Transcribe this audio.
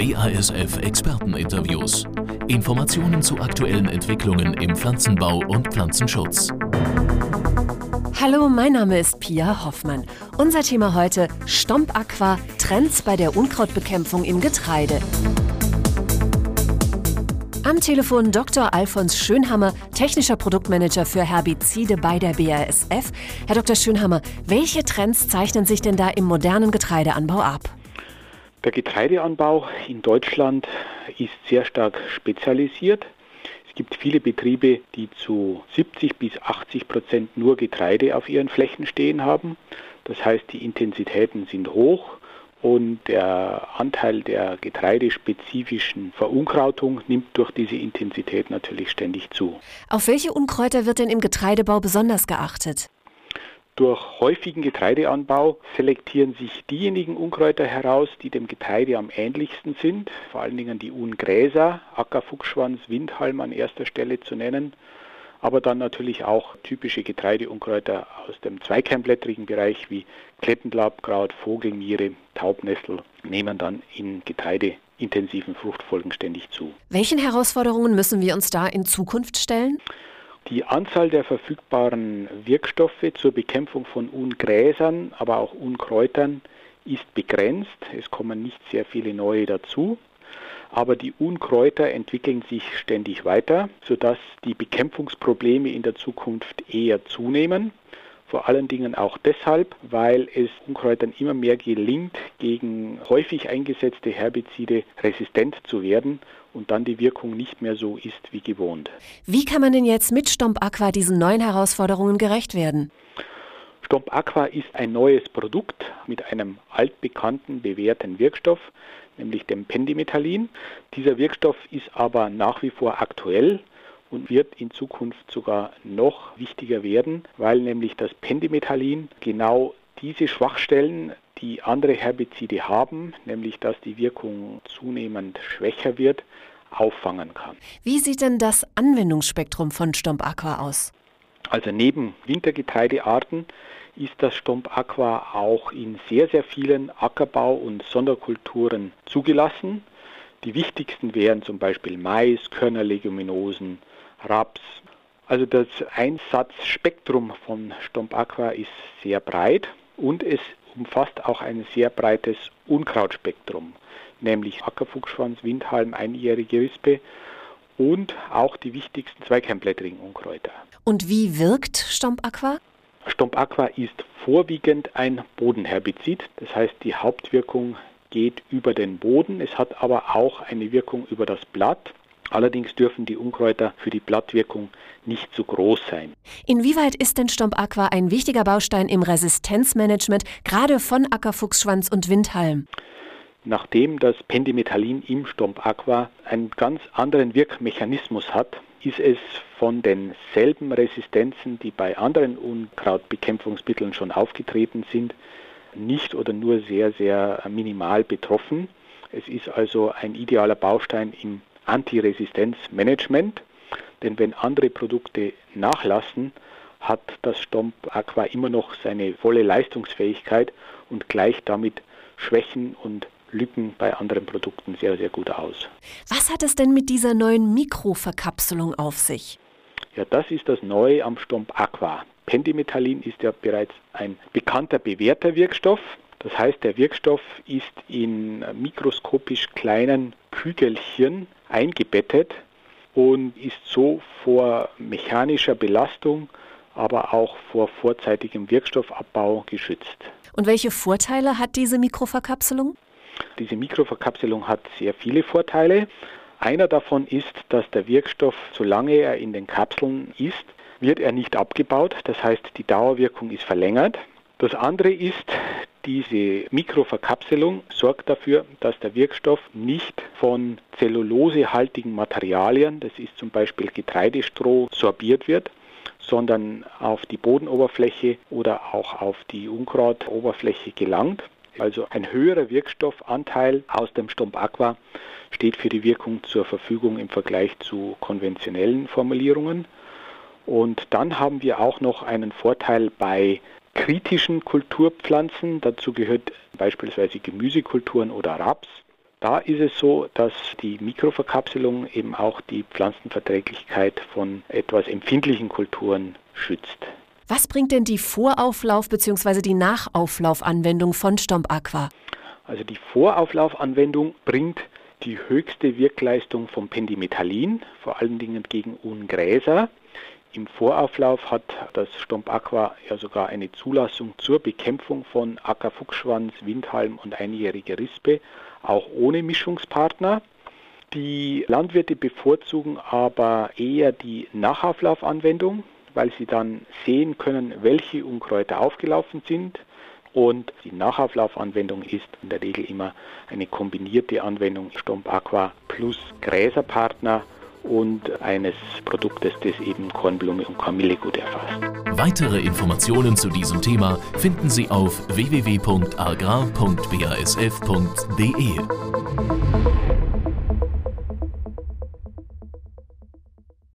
BASF Experteninterviews. Informationen zu aktuellen Entwicklungen im Pflanzenbau und Pflanzenschutz. Hallo, mein Name ist Pia Hoffmann. Unser Thema heute Stomp Aqua Trends bei der Unkrautbekämpfung im Getreide. Am Telefon Dr. Alfons Schönhammer, technischer Produktmanager für Herbizide bei der BASF. Herr Dr. Schönhammer, welche Trends zeichnen sich denn da im modernen Getreideanbau ab? Der Getreideanbau in Deutschland ist sehr stark spezialisiert. Es gibt viele Betriebe, die zu 70 bis 80 Prozent nur Getreide auf ihren Flächen stehen haben. Das heißt, die Intensitäten sind hoch und der Anteil der getreidespezifischen Verunkrautung nimmt durch diese Intensität natürlich ständig zu. Auf welche Unkräuter wird denn im Getreidebau besonders geachtet? Durch häufigen Getreideanbau selektieren sich diejenigen Unkräuter heraus, die dem Getreide am ähnlichsten sind, vor allen Dingen die Ungräser, Ackerfuchsschwanz, Windhalm an erster Stelle zu nennen, aber dann natürlich auch typische Getreideunkräuter aus dem zweikeimblättrigen Bereich wie Klettenlabkraut, Vogelmiere, Taubnessel nehmen dann in getreideintensiven Fruchtfolgen ständig zu. Welchen Herausforderungen müssen wir uns da in Zukunft stellen? Die Anzahl der verfügbaren Wirkstoffe zur Bekämpfung von Ungräsern, aber auch Unkräutern ist begrenzt. Es kommen nicht sehr viele neue dazu. Aber die Unkräuter entwickeln sich ständig weiter, sodass die Bekämpfungsprobleme in der Zukunft eher zunehmen. Vor allen Dingen auch deshalb, weil es Unkräutern immer mehr gelingt, gegen häufig eingesetzte Herbizide resistent zu werden und dann die Wirkung nicht mehr so ist wie gewohnt. Wie kann man denn jetzt mit Stomp Aqua diesen neuen Herausforderungen gerecht werden? Stomp Aqua ist ein neues Produkt mit einem altbekannten, bewährten Wirkstoff, nämlich dem Pendimetallin. Dieser Wirkstoff ist aber nach wie vor aktuell und wird in Zukunft sogar noch wichtiger werden, weil nämlich das Pendimetallin genau diese Schwachstellen, die andere Herbizide haben, nämlich dass die Wirkung zunehmend schwächer wird, auffangen kann. Wie sieht denn das Anwendungsspektrum von Stomp Aqua aus? Also neben Wintergetreidearten ist das Stomp Aqua auch in sehr, sehr vielen Ackerbau- und Sonderkulturen zugelassen. Die wichtigsten wären zum Beispiel Mais, Körnerleguminosen, Raps. Also das Einsatzspektrum von Stomp Aqua ist sehr breit und es umfasst auch ein sehr breites Unkrautspektrum, nämlich Ackerfuchsschwanz, Windhalm, einjährige Rispe und auch die wichtigsten zweikeimblättrigen Unkräuter. Und wie wirkt Stomp Aqua? Stomp Aqua ist vorwiegend ein Bodenherbizid, das heißt die Hauptwirkung geht über den Boden, es hat aber auch eine Wirkung über das Blatt Allerdings dürfen die Unkräuter für die Blattwirkung nicht zu groß sein. Inwieweit ist denn Stomp Aqua ein wichtiger Baustein im Resistenzmanagement, gerade von Ackerfuchsschwanz und Windhalm? Nachdem das Pendimetallin im Stomp Aqua einen ganz anderen Wirkmechanismus hat, ist es von denselben Resistenzen, die bei anderen Unkrautbekämpfungsmitteln schon aufgetreten sind, nicht oder nur sehr, sehr minimal betroffen. Es ist also ein idealer Baustein im Antiresistenzmanagement, denn wenn andere Produkte nachlassen, hat das Stomp Aqua immer noch seine volle Leistungsfähigkeit und gleicht damit Schwächen und Lücken bei anderen Produkten sehr, sehr gut aus. Was hat es denn mit dieser neuen Mikroverkapselung auf sich? Ja, das ist das Neue am Stomp Aqua. Pendimetallin ist ja bereits ein bekannter, bewährter Wirkstoff. Das heißt, der Wirkstoff ist in mikroskopisch kleinen Kügelchen eingebettet und ist so vor mechanischer Belastung, aber auch vor vorzeitigem Wirkstoffabbau geschützt. Und welche Vorteile hat diese Mikroverkapselung? Diese Mikroverkapselung hat sehr viele Vorteile. Einer davon ist, dass der Wirkstoff, solange er in den Kapseln ist, wird er nicht abgebaut. Das heißt, die Dauerwirkung ist verlängert. Das andere ist, diese Mikroverkapselung sorgt dafür, dass der Wirkstoff nicht von zellulosehaltigen Materialien, das ist zum Beispiel Getreidestroh, sorbiert wird, sondern auf die Bodenoberfläche oder auch auf die Unkrautoberfläche gelangt. Also ein höherer Wirkstoffanteil aus dem Stomp Aqua steht für die Wirkung zur Verfügung im Vergleich zu konventionellen Formulierungen. Und dann haben wir auch noch einen Vorteil bei kritischen Kulturpflanzen. Dazu gehört beispielsweise Gemüsekulturen oder Raps. Da ist es so, dass die Mikroverkapselung eben auch die Pflanzenverträglichkeit von etwas empfindlichen Kulturen schützt. Was bringt denn die Vorauflauf- bzw. die Nachauflaufanwendung von Stomp Aqua? Also die Vorauflaufanwendung bringt die höchste Wirkleistung vom Pendimetallin, vor allen Dingen gegen Ungräser. Im Vorauflauf hat das Stomp Aqua ja sogar eine Zulassung zur Bekämpfung von Ackerfuchsschwanz, Windhalm und einjährige Rispe auch ohne Mischungspartner. Die Landwirte bevorzugen aber eher die Nachauflaufanwendung, weil sie dann sehen können, welche Unkräuter aufgelaufen sind. Und die Nachauflaufanwendung ist in der Regel immer eine kombinierte Anwendung Stomp Aqua plus Gräserpartner und eines Produktes, das eben Kornblume und Kamille gut erfasst. Weitere Informationen zu diesem Thema finden Sie auf www.agrar.basf.de.